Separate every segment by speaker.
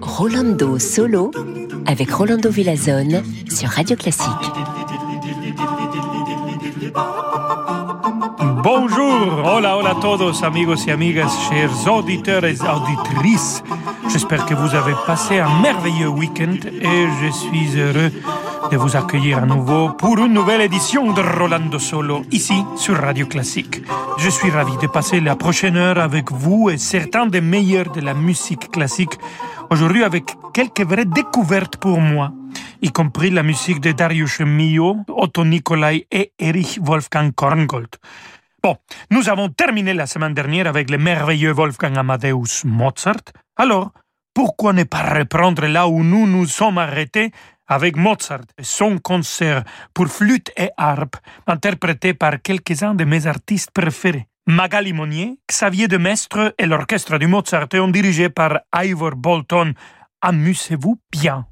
Speaker 1: Rolando Solo avec Rolando Villazone sur Radio Classique.
Speaker 2: Bonjour, hola, hola a todos, amigos y amigas, chers auditeurs et auditrices. J'espère que vous avez passé un merveilleux week-end et je suis heureux de vous accueillir à nouveau pour une nouvelle édition de Rolando Solo ici sur Radio Classique. Je suis ravi de passer la prochaine heure avec vous et certains des meilleurs de la musique classique. Aujourd'hui avec quelques vraies découvertes pour moi, y compris la musique de Darius Milhaud, Otto Nicolai et Erich Wolfgang Korngold. Bon, nous avons terminé la semaine dernière avec le merveilleux Wolfgang Amadeus Mozart. Alors, pourquoi ne pas reprendre là où nous nous sommes arrêtés avec Mozart son concert pour flûte et harpe, interprété par quelques-uns de mes artistes préférés. Magali Monnier, Xavier de Mestre et l'orchestre du Mozart et dirigé par Ivor Bolton. Amusez-vous bien.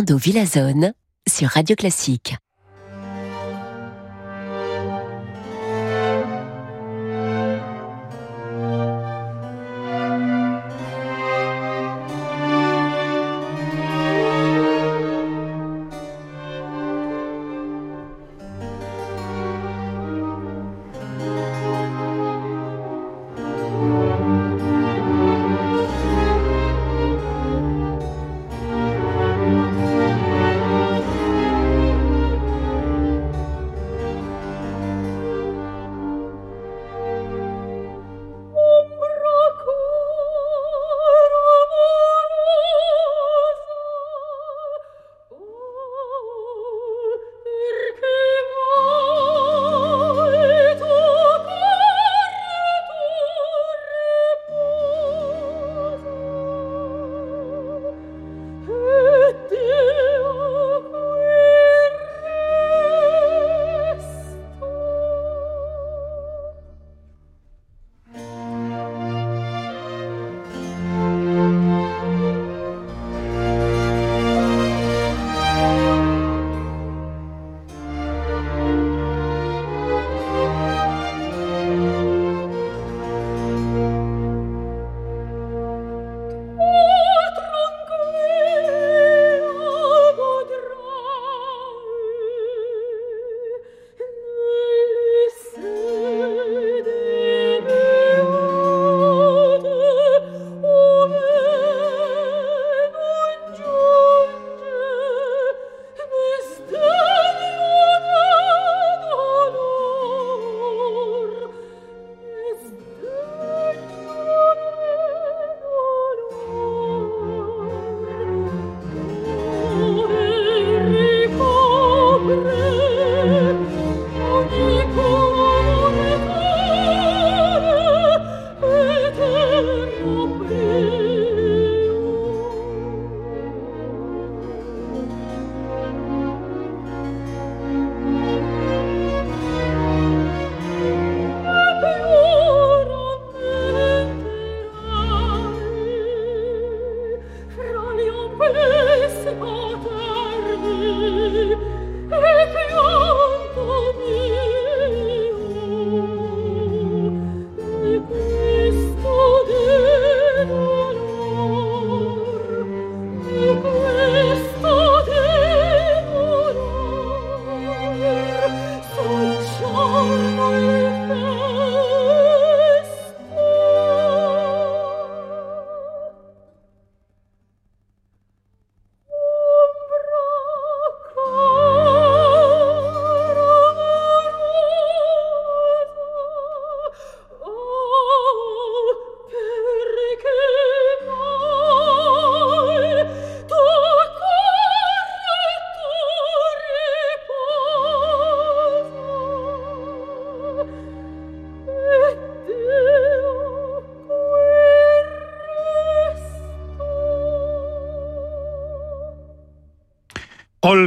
Speaker 1: Rolando Villazone sur Radio Classique.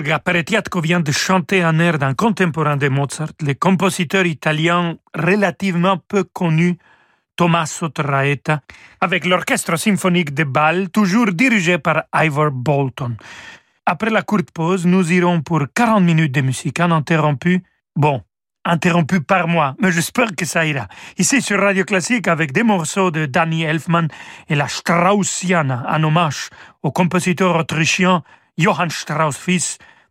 Speaker 2: Olga Peretiatko vient de chanter un air d'un contemporain de Mozart, le compositeur italien relativement peu connu Tommaso Traetta, avec l'orchestre symphonique de Bâle, toujours dirigé par Ivor Bolton. Après la courte pause, nous irons pour 40 minutes de musique uninterrompue. Bon, interrompue par moi, mais j'espère que ça ira. Ici sur Radio Classique avec des morceaux de Danny Elfman et la Straussiana, en hommage au compositeur autrichien Johann Strauss fils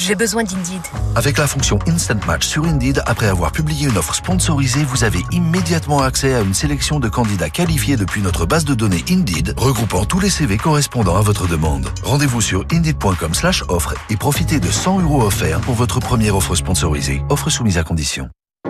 Speaker 3: J'ai besoin d'Indeed.
Speaker 4: Avec la fonction Instant Match sur Indeed, après avoir publié une offre sponsorisée, vous avez immédiatement accès à une sélection de candidats qualifiés depuis notre base de données Indeed, regroupant tous les CV correspondant à votre demande. Rendez-vous sur indeed.com slash offre et profitez de 100 euros offerts pour votre première offre sponsorisée. Offre soumise à condition.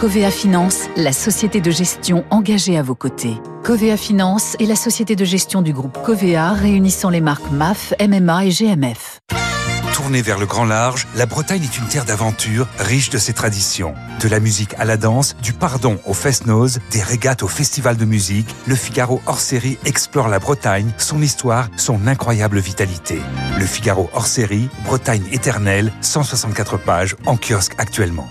Speaker 5: Covea Finance, la société de gestion engagée à vos côtés. Covea Finance est la société de gestion du groupe Covea réunissant les marques MAF, MMA et GMF.
Speaker 6: Tournée vers le grand large, la Bretagne est une terre d'aventure riche de ses traditions. De la musique à la danse, du pardon au fest-noz, des régates au festival de musique, le Figaro hors série explore la Bretagne, son histoire, son incroyable vitalité. Le Figaro hors série, Bretagne éternelle, 164 pages en kiosque actuellement.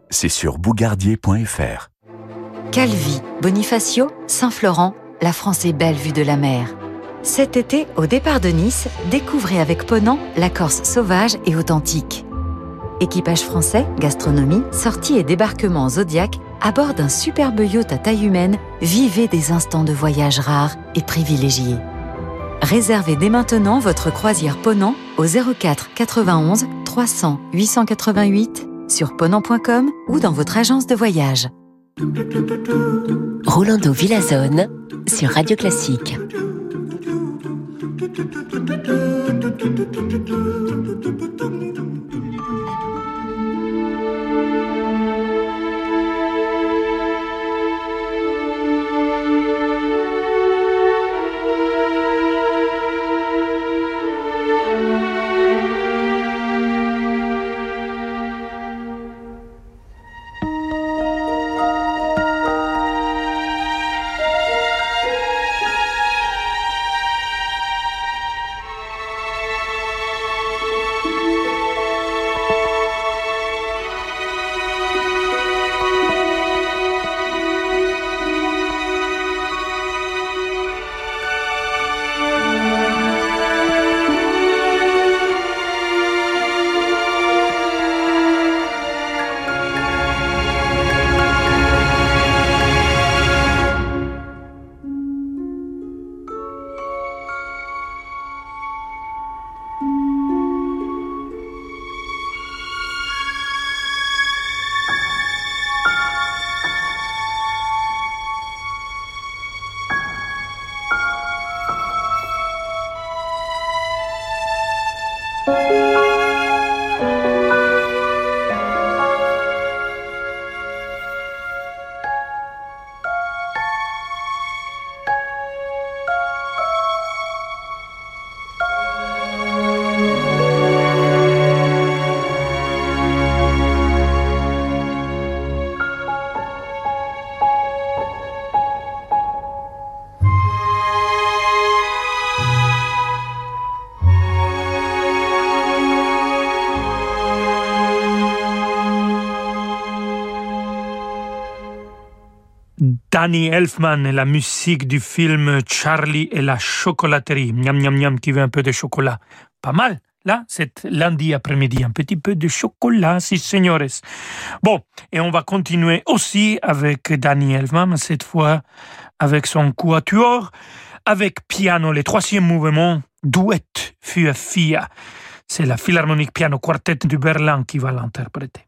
Speaker 7: c'est sur bougardier.fr.
Speaker 8: Calvi, Bonifacio, Saint-Florent, la France est belle vue de la mer. Cet été, au départ de Nice, découvrez avec Ponant la Corse sauvage et authentique. Équipage français, gastronomie, sorties et débarquements Zodiac à bord d'un superbe yacht à taille humaine, vivez des instants de voyage rares et privilégiés. Réservez dès maintenant votre croisière Ponant au 04 91 300 888 sur ponant.com ou dans votre agence de voyage.
Speaker 1: Rolando Villazone sur Radio Classique.
Speaker 2: Danny Elfman et la musique du film Charlie et la chocolaterie. Miam, miam, miam, qui veut un peu de chocolat. Pas mal. Là, c'est lundi après-midi, un petit peu de chocolat, si señores. Bon, et on va continuer aussi avec Danny Elfman, cette fois avec son quatuor, avec piano, le troisième mouvement, duet für Fia. C'est la Philharmonique Piano Quartet du Berlin qui va l'interpréter.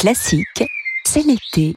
Speaker 1: Classique, c'est l'été.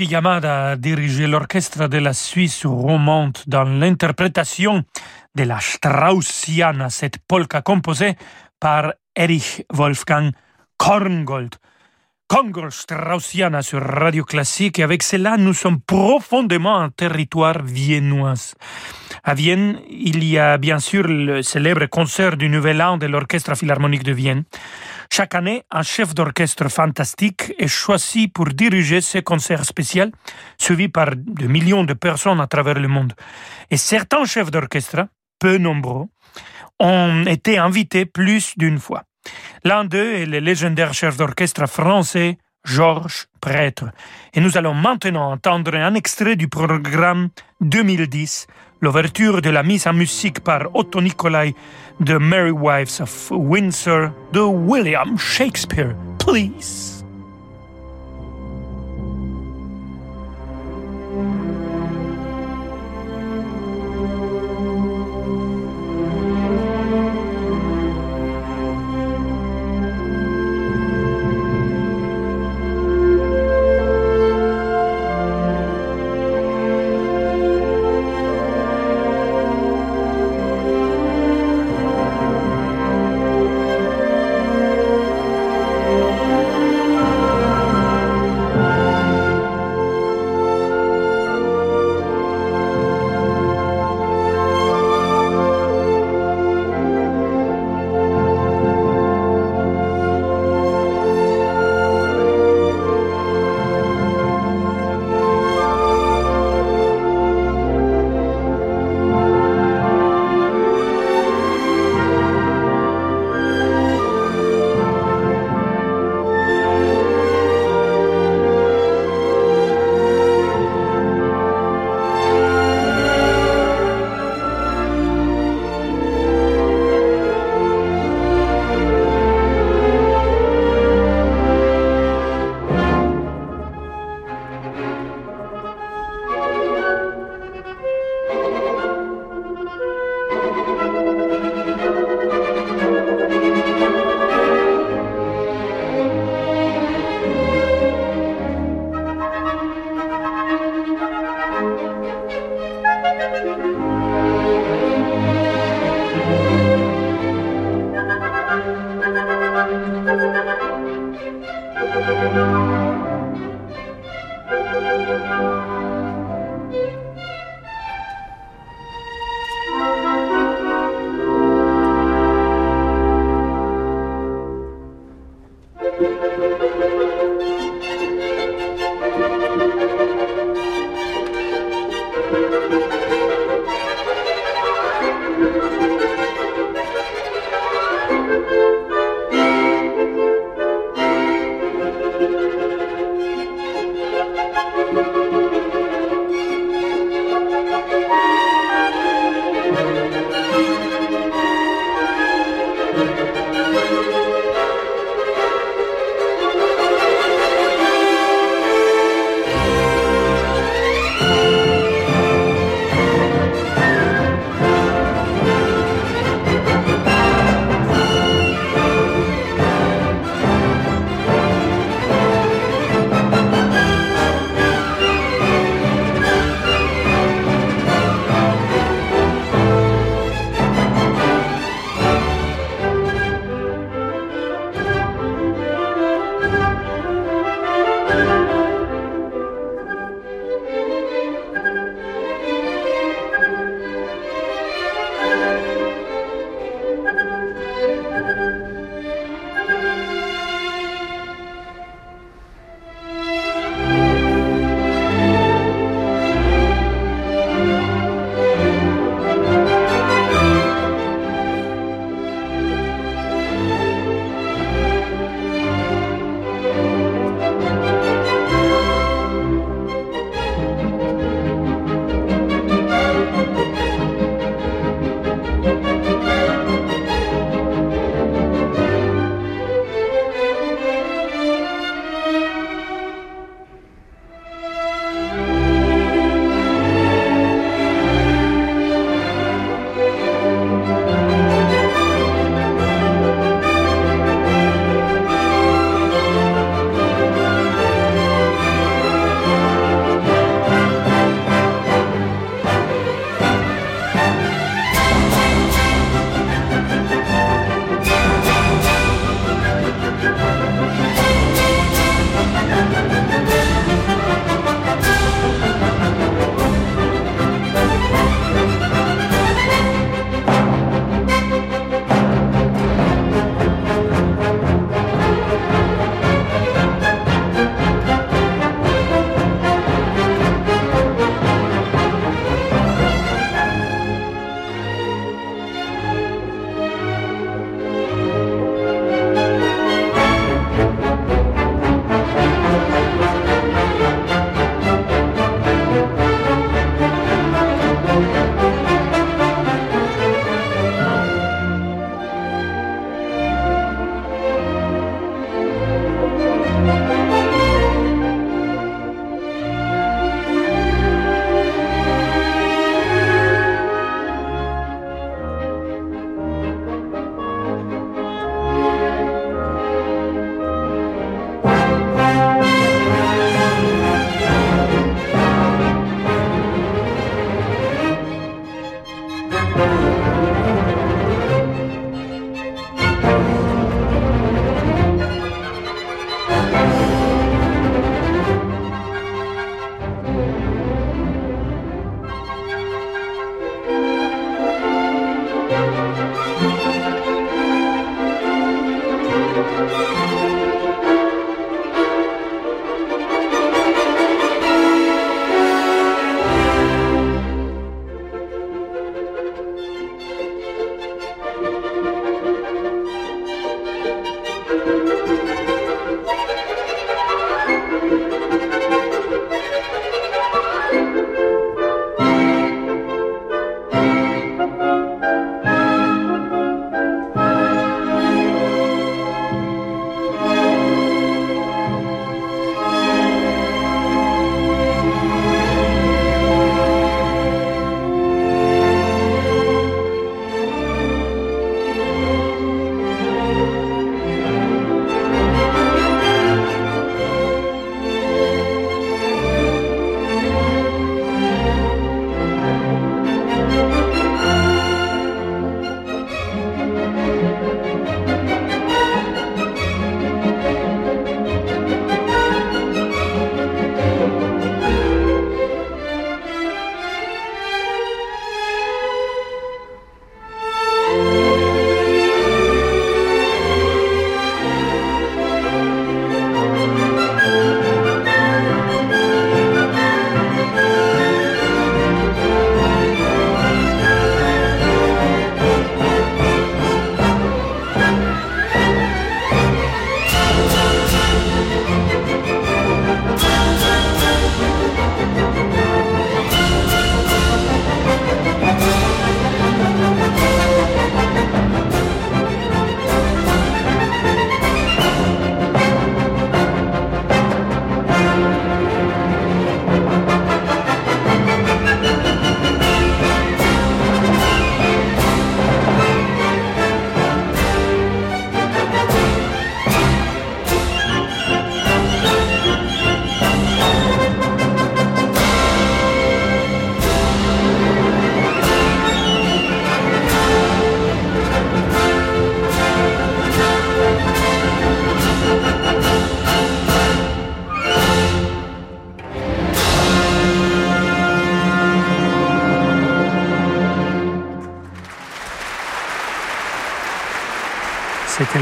Speaker 2: Yamada dirigeait l'orchestre de la Suisse romande dans l'interprétation de la Straussiana, cette polka composée par Erich Wolfgang Korngold. Congo Straussiana sur Radio Classique et avec cela nous sommes profondément en territoire viennois. À Vienne, il y a bien sûr le célèbre concert du Nouvel An de l'Orchestre Philharmonique de Vienne. Chaque année, un chef d'orchestre fantastique est choisi pour diriger ce concert spécial, suivi par de millions de personnes à travers le monde. Et certains chefs d'orchestre, peu nombreux, ont été invités plus d'une fois. L'un d'eux est le légendaire chef d'orchestre français Georges Prêtre. Et nous allons maintenant entendre un extrait du programme 2010, l'ouverture de la mise en musique par Otto Nicolai de Merry Wives of Windsor de William Shakespeare. Please.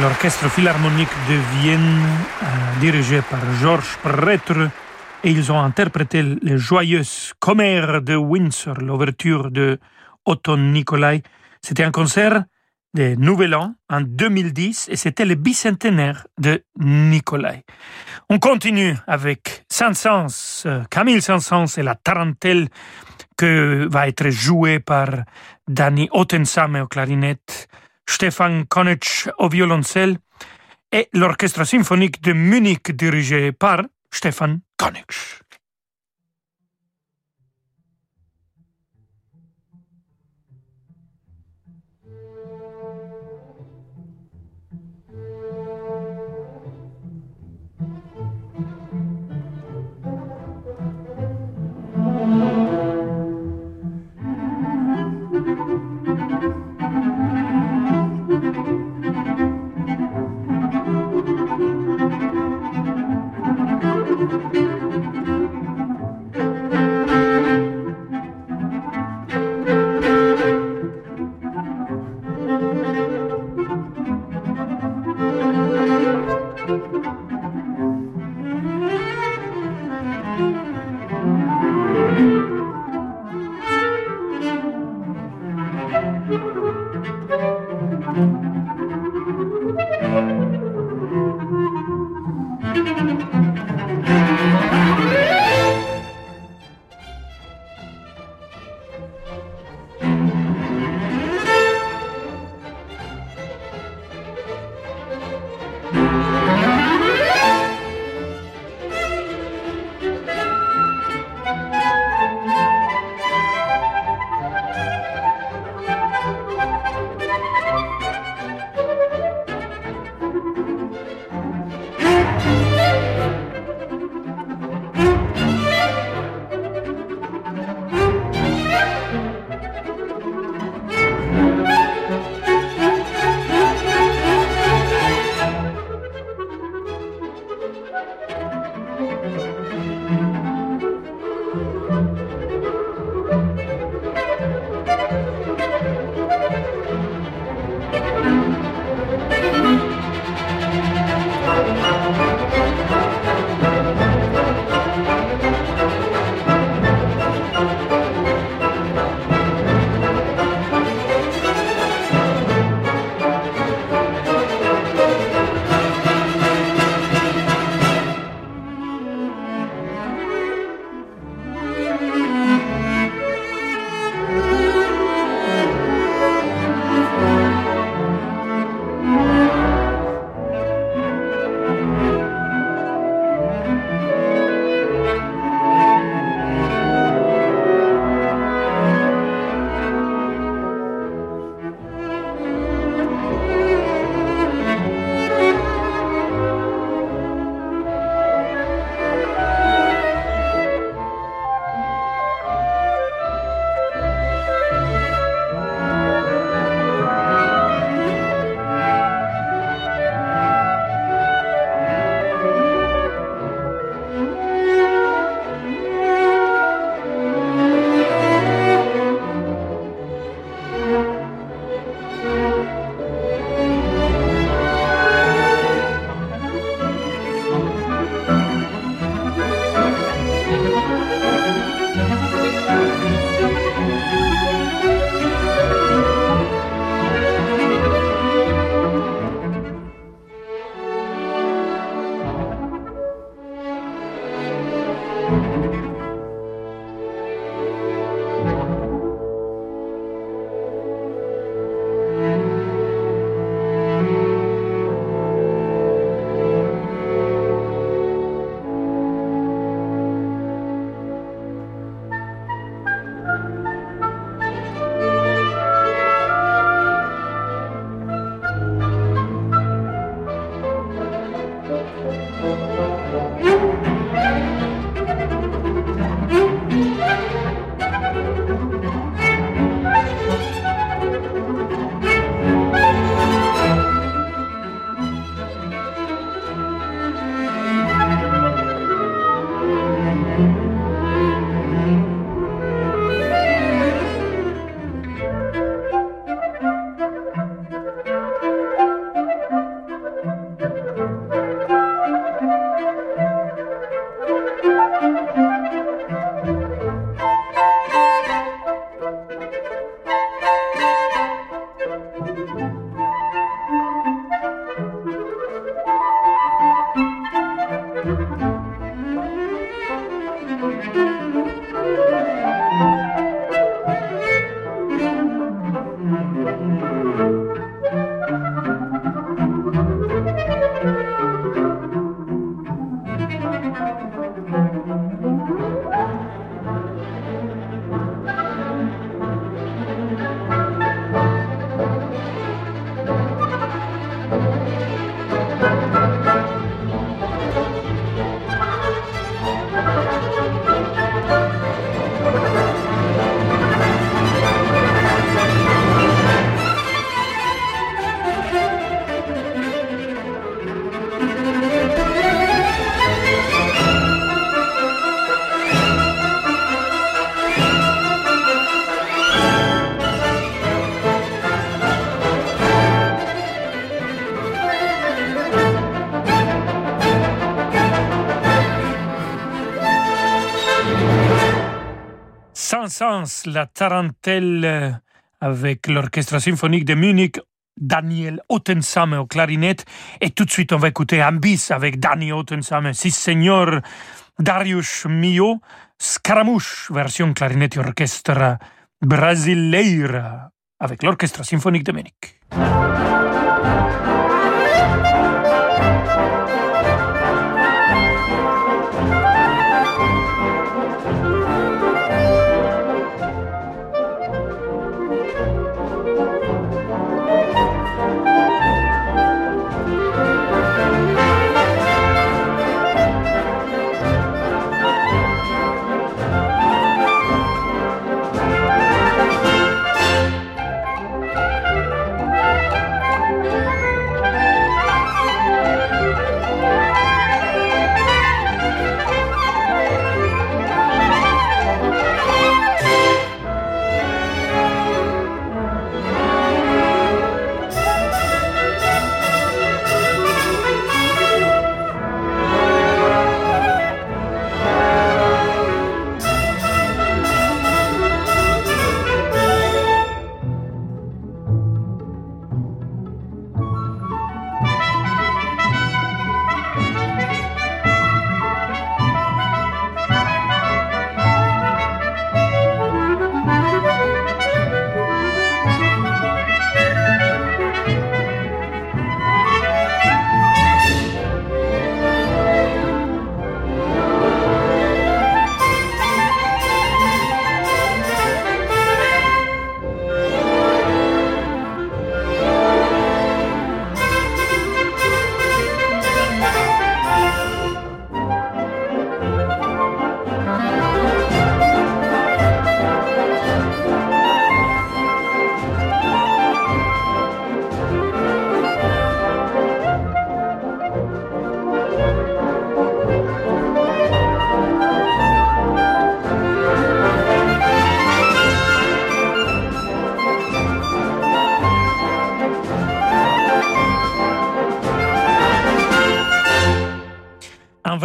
Speaker 2: L'orchestre philharmonique de Vienne, euh, dirigé par Georges Prêtre, et ils ont interprété les joyeuses commères de Windsor, l'ouverture de Otto Nicolai. C'était un concert de Nouvel An en 2010 et c'était le bicentenaire de Nicolai. On continue avec Saint-Saëns, euh, Camille Saint-Saëns et la tarentelle que va être jouée par Danny Ottensam au clarinette, Stefan Konitsch au violoncelle et l'orchestre symphonique de Munich dirigé par Stefan Konitsch. La tarantelle euh, avec l'Orchestre symphonique de Munich, Daniel Ottensame au clarinette. Et tout de suite, on va écouter un bis avec Daniel Ottensame, si seigneur Darius Mio, Scaramouche, version clarinette et orchestre brasileira, avec l'Orchestre symphonique de Munich.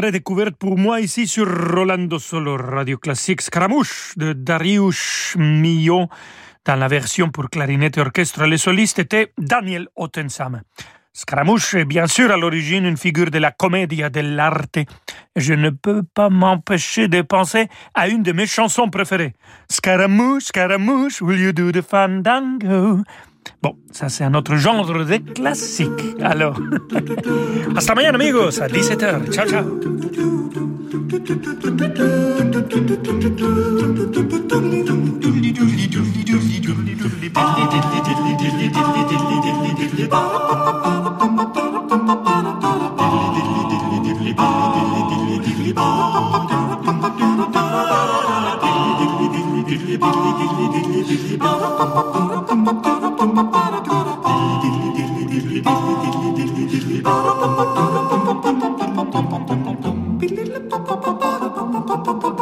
Speaker 2: découverte pour moi ici sur Rolando Solo Radio Classique Scaramouche de Darius Milhaud dans la version pour clarinette et orchestre. Le soliste était Daniel Ottensam. Scaramouche est bien sûr à l'origine une figure de la commedia dell'arte. Je ne peux pas m'empêcher de penser à une de mes chansons préférées. Scaramouche, Scaramouche, will you do the fandango? Bon, ça c'est un autre genre de classique. Alors, hasta mañana amigos, à 17h. Ciao, ciao. ba ba ba ba